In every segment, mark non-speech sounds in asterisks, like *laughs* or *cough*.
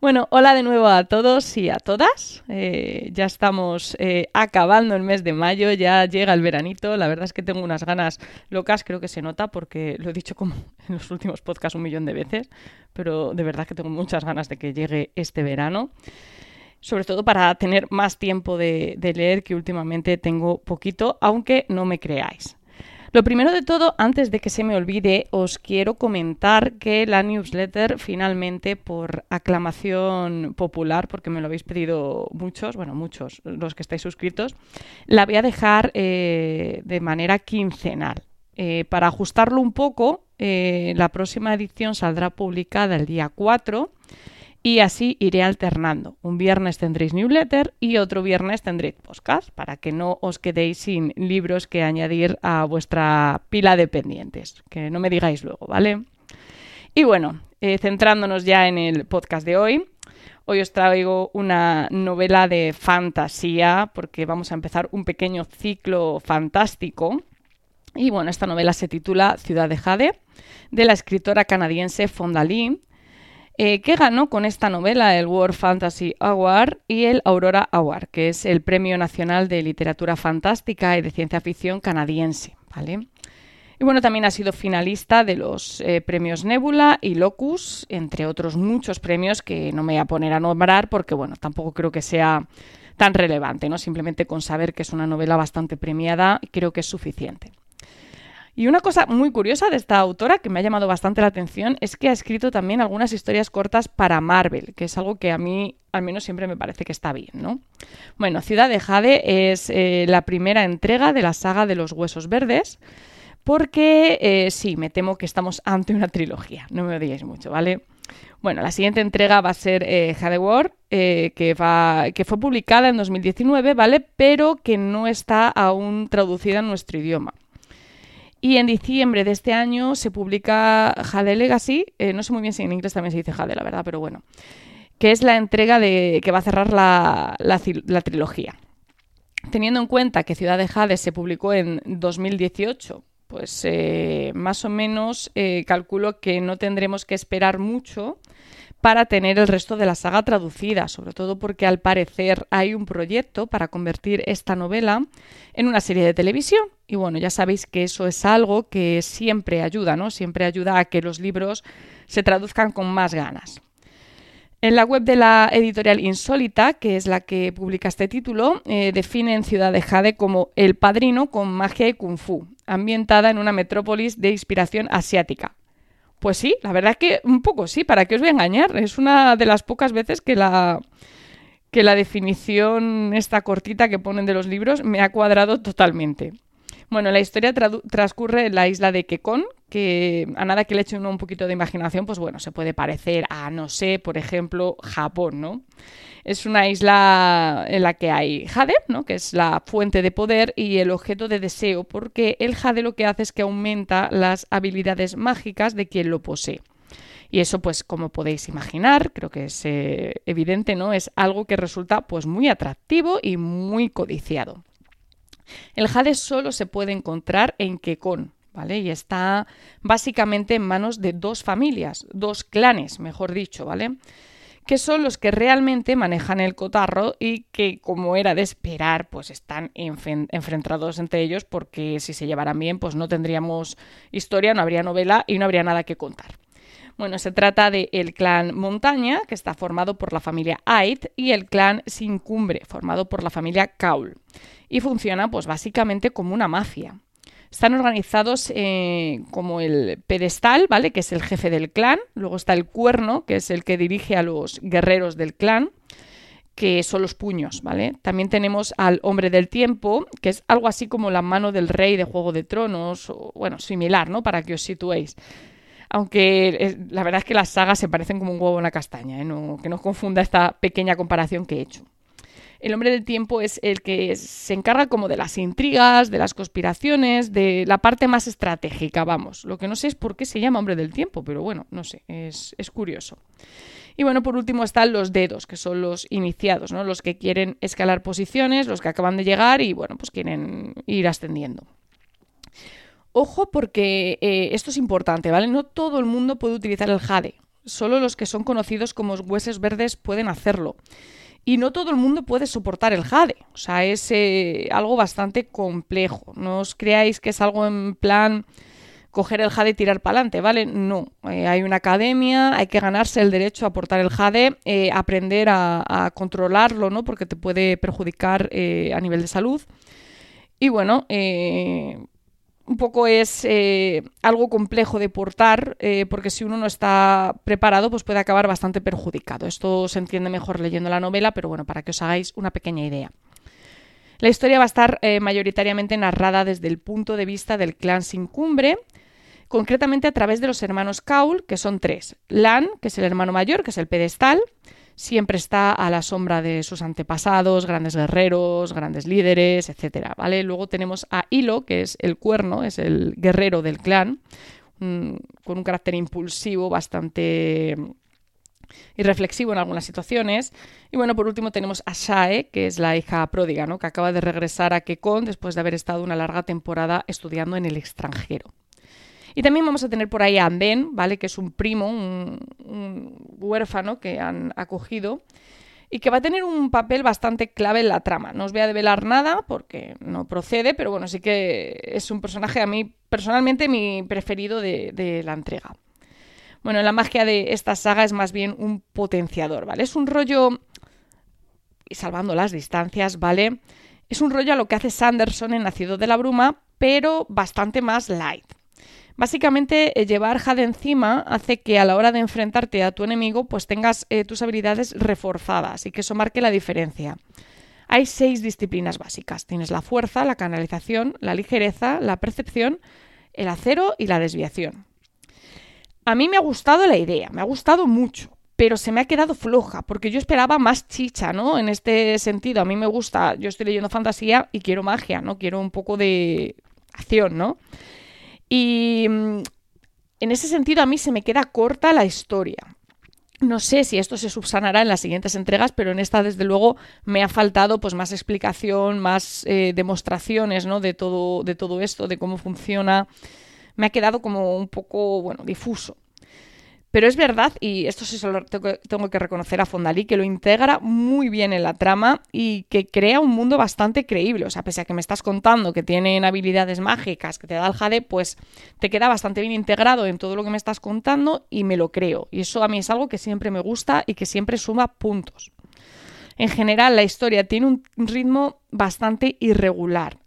Bueno, hola de nuevo a todos y a todas. Eh, ya estamos eh, acabando el mes de mayo, ya llega el veranito. La verdad es que tengo unas ganas locas, creo que se nota porque lo he dicho como *laughs* en los últimos podcasts un millón de veces, pero de verdad que tengo muchas ganas de que llegue este verano. Sobre todo para tener más tiempo de leer, que últimamente tengo poquito, aunque no me creáis. Lo primero de todo, antes de que se me olvide, os quiero comentar que la newsletter finalmente, por aclamación popular, porque me lo habéis pedido muchos, bueno, muchos, los que estáis suscritos, la voy a dejar eh, de manera quincenal. Eh, para ajustarlo un poco, eh, la próxima edición saldrá publicada el día 4 y así iré alternando. Un viernes tendréis newsletter y otro viernes tendréis podcast para que no os quedéis sin libros que añadir a vuestra pila de pendientes. Que no me digáis luego, ¿vale? Y bueno, eh, centrándonos ya en el podcast de hoy. Hoy os traigo una novela de fantasía porque vamos a empezar un pequeño ciclo fantástico. Y bueno, esta novela se titula Ciudad de Jade, de la escritora canadiense Fonda Lee eh, que ganó con esta novela el World Fantasy Award y el Aurora Award, que es el Premio Nacional de Literatura Fantástica y de Ciencia Ficción canadiense. ¿vale? Y bueno, también ha sido finalista de los eh, premios Nebula y Locus, entre otros muchos premios que no me voy a poner a nombrar porque, bueno, tampoco creo que sea tan relevante, ¿no? Simplemente con saber que es una novela bastante premiada, creo que es suficiente. Y una cosa muy curiosa de esta autora que me ha llamado bastante la atención es que ha escrito también algunas historias cortas para Marvel, que es algo que a mí al menos siempre me parece que está bien, ¿no? Bueno, Ciudad de Jade es eh, la primera entrega de la saga de los Huesos Verdes, porque eh, sí, me temo que estamos ante una trilogía, no me odiéis mucho, ¿vale? Bueno, la siguiente entrega va a ser eh, Jade War, que, que fue publicada en 2019, ¿vale? Pero que no está aún traducida en nuestro idioma. Y en diciembre de este año se publica Jade Legacy, eh, no sé muy bien si en inglés también se dice Jade, la verdad, pero bueno, que es la entrega de, que va a cerrar la, trilogía. Teniendo en cuenta que Ciudad de Jade se publicó en 2018, pues eh, más o menos eh, calculo que no tendremos que esperar mucho para tener el resto de la saga traducida, sobre todo porque al parecer hay un proyecto para convertir esta novela en una serie de televisión. Y bueno, ya sabéis que eso es algo que siempre ayuda, ¿no? Siempre ayuda a que los libros se traduzcan con más ganas. En la web de la editorial Insólita, que es la que publica este título, eh, definen Ciudad de Jade como el padrino con magia y kung fu, ambientada en una metrópolis de inspiración asiática. Pues sí, la verdad es que un poco sí, ¿para qué os voy a engañar? Es una de las pocas veces que la, que la definición esta cortita que ponen de los libros me ha cuadrado totalmente. Bueno, la historia transcurre en la isla de Kekon, que a nada que le eche uno un poquito de imaginación, pues bueno, se puede parecer a, no sé, por ejemplo, Japón, ¿no? Es una isla en la que hay jade, ¿no? que es la fuente de poder y el objeto de deseo, porque el jade lo que hace es que aumenta las habilidades mágicas de quien lo posee. Y eso, pues, como podéis imaginar, creo que es eh, evidente, ¿no? Es algo que resulta pues muy atractivo y muy codiciado. El jade solo se puede encontrar en Kekon, ¿vale? Y está básicamente en manos de dos familias, dos clanes, mejor dicho, ¿vale? que son los que realmente manejan el cotarro y que, como era de esperar, pues están enfrentados entre ellos porque si se llevaran bien, pues no tendríamos historia, no habría novela y no habría nada que contar. Bueno, se trata del el clan Montaña, que está formado por la familia Ait, y el clan Sin Cumbre, formado por la familia Kaul y funciona pues básicamente como una mafia. Están organizados eh, como el pedestal, ¿vale? Que es el jefe del clan. Luego está el cuerno, que es el que dirige a los guerreros del clan, que son los puños, ¿vale? También tenemos al hombre del tiempo, que es algo así como la mano del rey de Juego de Tronos, o bueno, similar, ¿no? Para que os situéis. Aunque eh, la verdad es que las sagas se parecen como un huevo en la castaña, ¿eh? que no confunda esta pequeña comparación que he hecho. el hombre del tiempo es el que se encarga como de las intrigas, de las conspiraciones, de la parte más estratégica, vamos. Lo que no sé es por qué se llama hombre del tiempo, pero bueno, no sé, es, es curioso. Y bueno, por último están los dedos, que son los iniciados, ¿no? Los que quieren escalar posiciones, los que acaban de llegar y bueno, pues quieren ir ascendiendo. Ojo porque eh, esto es importante, ¿vale? No todo el mundo puede utilizar el jade. Solo los que son conocidos como huesos verdes pueden hacerlo. Y no todo el mundo puede soportar el jade. O sea, es eh, algo bastante complejo. No os creáis que es algo en plan coger el jade y tirar para adelante, ¿vale? No. Eh, hay una academia, hay que ganarse el derecho a portar el jade, aprender a, a, controlarlo, ¿no? Porque te puede perjudicar a nivel de salud. Y bueno, un poco es eh, algo complejo de portar, eh, porque si uno no está preparado, pues puede acabar bastante perjudicado. Esto se entiende mejor leyendo la novela, pero bueno, para que os hagáis una pequeña idea. La historia va a estar eh, mayoritariamente narrada desde el punto de vista del clan sin cumbre, concretamente a través de los hermanos Kaul, que son tres. Lan, que es el hermano mayor, que es el pedestal, siempre está a la sombra de sus antepasados, grandes guerreros, grandes líderes, etcétera, ¿vale? Luego tenemos a Hilo, que es el cuerno, es el guerrero del clan, con un carácter impulsivo bastante irreflexivo en algunas situaciones. Y bueno, por último tenemos a Shae, que es la hija pródiga, ¿no? que acaba de regresar a Kekon después de haber estado una larga temporada estudiando en el extranjero. Y también vamos a tener por ahí a Anden, ¿vale? Que es un primo, un, huérfano que han acogido y que va a tener un papel bastante clave en la trama. No os voy a develar nada porque no procede, pero bueno, sí que es un personaje a mí personalmente mi preferido de, de la entrega. Bueno, la magia de esta saga es más bien un potenciador, ¿vale? Es un rollo, y salvando las distancias, ¿vale? Es un rollo a lo que hace Sanderson en Nacido de la Bruma, pero bastante más light. Básicamente, eh, llevar Jade encima hace que a la hora de enfrentarte a tu enemigo, pues tengas eh, tus habilidades reforzadas y que eso marque la diferencia. Hay seis disciplinas básicas. Tienes la fuerza, la canalización, la ligereza, la percepción, el acero y la desviación. A mí me ha gustado la idea, me ha gustado mucho, pero se me ha quedado floja, porque yo esperaba más chicha, ¿no? En este sentido, a mí me gusta, yo estoy leyendo fantasía y quiero magia, ¿no? Quiero un poco de acción, ¿no? Y mm, en ese sentido a mí se me queda corta la historia. No sé si esto se subsanará en las siguientes entregas, pero en esta, desde luego, me ha faltado pues, más explicación, más eh, demostraciones ¿no? de, todo, de todo esto, de cómo funciona. Me ha quedado como un poco, bueno, difuso. Pero es verdad, y esto sí solo tengo que reconocer a Fondalí, que lo integra muy bien en la trama y que crea un mundo bastante creíble. O sea, pese a que me estás contando que tienen habilidades mágicas, que te da el jade, pues te queda bastante bien integrado en todo lo que me estás contando y me lo creo. Y eso a mí es algo que siempre me gusta y que siempre suma puntos. En general, la historia tiene un ritmo bastante irregular.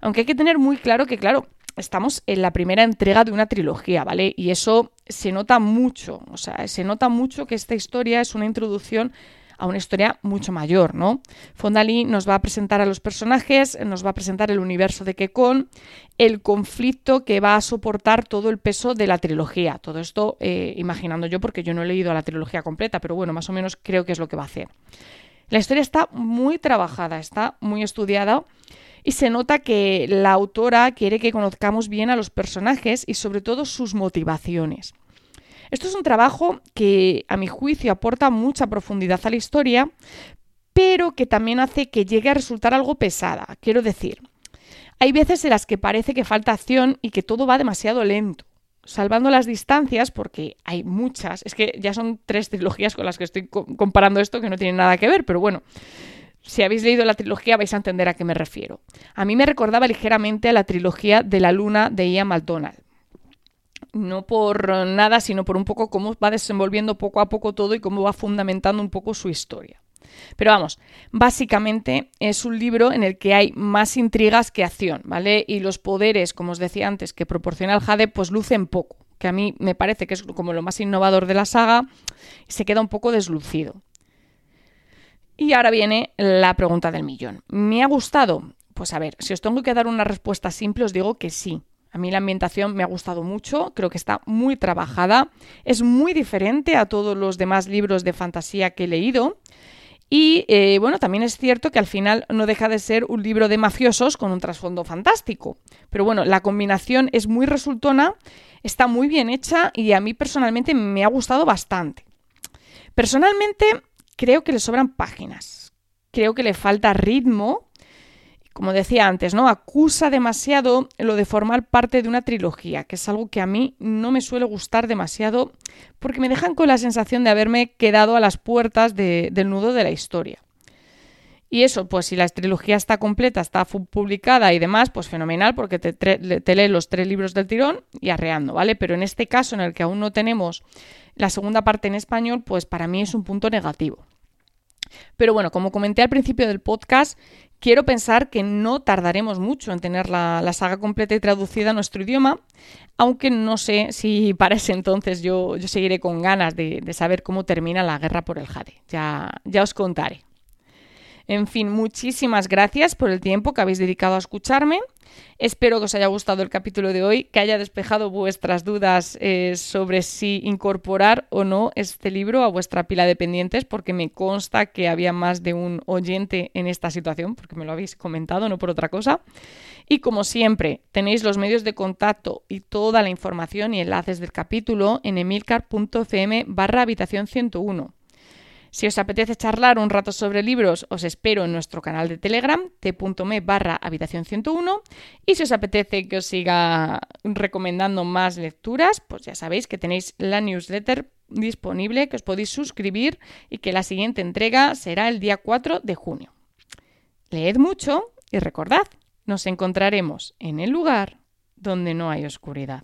Aunque hay que tener muy claro que, claro, estamos en la primera entrega de una trilogía, ¿vale? Y eso se nota mucho, o sea, se nota mucho que esta historia es una introducción a una historia mucho mayor, ¿no? Fondali nos va a presentar a los personajes, nos va a presentar el universo de Kekon, el conflicto que va a soportar todo el peso de la trilogía. Todo esto eh, imaginando yo porque yo no he leído la trilogía completa, pero bueno, más o menos creo que es lo que va a hacer. La historia está muy trabajada, está muy estudiada y se nota que la autora quiere que conozcamos bien a los personajes y sobre todo sus motivaciones. Esto es un trabajo que a mi juicio aporta mucha profundidad a la historia, pero que también hace que llegue a resultar algo pesada. Quiero decir, hay veces en las que parece que falta acción y que todo va demasiado lento. Salvando las distancias, porque hay muchas, es que ya son tres trilogías con las que estoy comparando esto que no tienen nada que ver, pero bueno, si habéis leído la trilogía vais a entender a qué me refiero. A mí me recordaba ligeramente a la trilogía de la luna de Ian McDonald. No por nada, sino por un poco cómo va desenvolviendo poco a poco todo y cómo va fundamentando un poco su historia. Pero vamos, básicamente es un libro en el que hay más intrigas que acción, ¿vale? Y los poderes, como os decía antes, que proporciona el Jade, pues lucen poco, que a mí me parece que es como lo más innovador de la saga y se queda un poco deslucido. Y ahora viene la pregunta del millón. ¿Me ha gustado? Pues a ver, si os tengo que dar una respuesta simple, os digo que sí. A mí la ambientación me ha gustado mucho, creo que está muy trabajada, es muy diferente a todos los demás libros de fantasía que he leído Y eh, bueno, también es cierto que al final no deja de ser un libro de mafiosos con un trasfondo fantástico. Pero bueno, la combinación es muy resultona, está muy bien hecha y a mí personalmente me ha gustado bastante. Personalmente creo que le sobran páginas. Creo que le falta ritmo como decía antes, ¿no? Acusa demasiado lo de formar parte de una trilogía, que es algo que a mí no me suele gustar demasiado porque me dejan con la sensación de haberme quedado a las puertas del nudo de la historia. Y eso, pues si la trilogía está completa, está publicada y demás, pues fenomenal, porque te, te lees los tres libros del tirón y arreando, ¿vale? Pero en este caso, en el que aún no tenemos la segunda parte en español, pues para mí es un punto negativo. Pero bueno, como comenté al principio del podcast, quiero pensar que no tardaremos mucho en tener la, saga completa y traducida a nuestro idioma, aunque no sé si *laughs* para ese entonces yo, seguiré con ganas de, saber cómo termina la guerra por el Jade. Ya os contaré. En fin, muchísimas gracias por el tiempo que habéis dedicado a escucharme. Espero que os haya gustado el capítulo de hoy, que haya despejado vuestras dudas eh, sobre si incorporar o no este libro a vuestra pila de pendientes, porque me consta que había más de un oyente en esta situación, porque me lo habéis comentado, no por otra cosa. Y como siempre, tenéis los medios de contacto y toda la información y enlaces del capítulo en emilcar.cm barra habitación 101. Si os apetece charlar un rato sobre libros, os espero en nuestro canal de Telegram, t.me barra habitación 101. Y si os apetece que os siga recomendando más lecturas, pues ya sabéis que tenéis la newsletter disponible, que os podéis suscribir y que la siguiente entrega será el día 4 de junio. Leed mucho y recordad, nos encontraremos en el lugar donde no hay oscuridad.